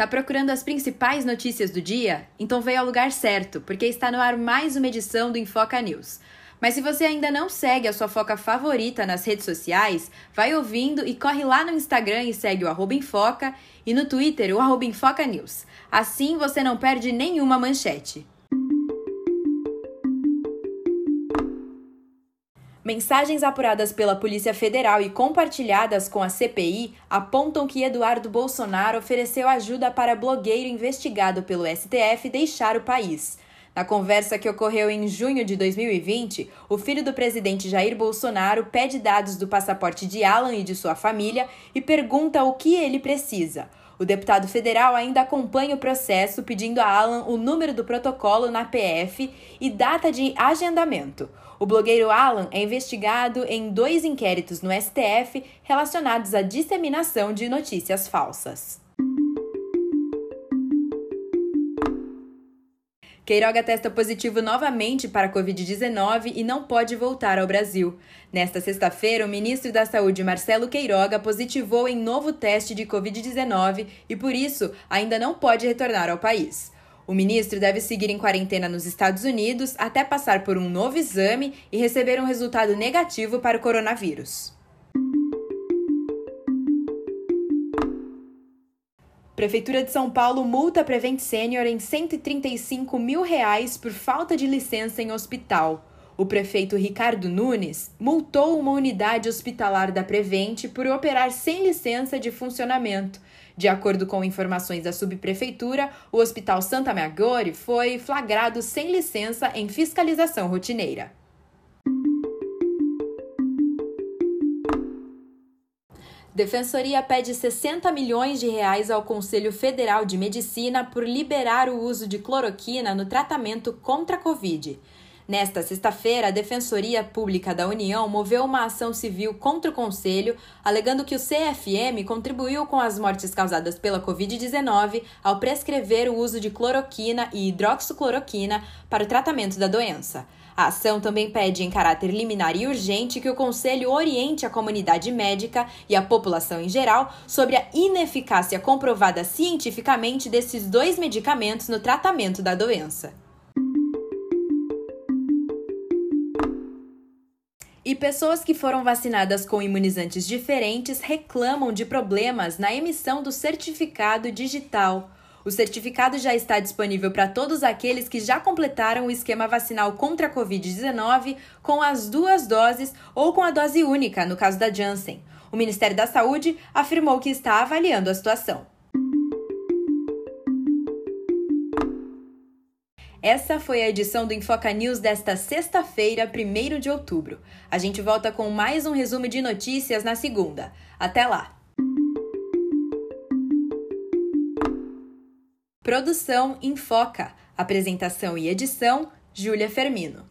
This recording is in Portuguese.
Tá procurando as principais notícias do dia? Então veio ao lugar certo, porque está no ar mais uma edição do Infoca News. Mas se você ainda não segue a sua foca favorita nas redes sociais, vai ouvindo e corre lá no Instagram e segue o arroba Infoca e no Twitter o arroba Infoca News. Assim você não perde nenhuma manchete. Mensagens apuradas pela Polícia Federal e compartilhadas com a CPI apontam que Eduardo Bolsonaro ofereceu ajuda para blogueiro investigado pelo STF deixar o país. Na conversa que ocorreu em junho de 2020, o filho do presidente Jair Bolsonaro pede dados do passaporte de Alan e de sua família e pergunta o que ele precisa. O deputado federal ainda acompanha o processo pedindo a Alan o número do protocolo na PF e data de agendamento. O blogueiro Alan é investigado em dois inquéritos no STF relacionados à disseminação de notícias falsas. Queiroga testa positivo novamente para a Covid-19 e não pode voltar ao Brasil. Nesta sexta-feira, o ministro da Saúde, Marcelo Queiroga, positivou em novo teste de Covid-19 e, por isso, ainda não pode retornar ao país. O ministro deve seguir em quarentena nos Estados Unidos até passar por um novo exame e receber um resultado negativo para o coronavírus. Prefeitura de São Paulo multa Prevent Senior em 135 mil reais por falta de licença em hospital. O prefeito Ricardo Nunes multou uma unidade hospitalar da Prevent por operar sem licença de funcionamento de acordo com informações da subprefeitura, o Hospital Santa Maggiore foi flagrado sem licença em fiscalização rotineira. Defensoria pede 60 milhões de reais ao Conselho Federal de Medicina por liberar o uso de cloroquina no tratamento contra a Covid. Nesta sexta-feira, a Defensoria Pública da União moveu uma ação civil contra o Conselho, alegando que o CFM contribuiu com as mortes causadas pela Covid-19 ao prescrever o uso de cloroquina e hidroxicloroquina para o tratamento da doença. A ação também pede, em caráter liminar e urgente, que o Conselho oriente a comunidade médica e a população em geral sobre a ineficácia comprovada cientificamente desses dois medicamentos no tratamento da doença. E pessoas que foram vacinadas com imunizantes diferentes reclamam de problemas na emissão do certificado digital. O certificado já está disponível para todos aqueles que já completaram o esquema vacinal contra a Covid-19 com as duas doses ou com a dose única, no caso da Janssen. O Ministério da Saúde afirmou que está avaliando a situação. Essa foi a edição do Infoca News desta sexta-feira, 1 de outubro. A gente volta com mais um resumo de notícias na segunda. Até lá! Produção Infoca. Apresentação e edição: Júlia Fermino.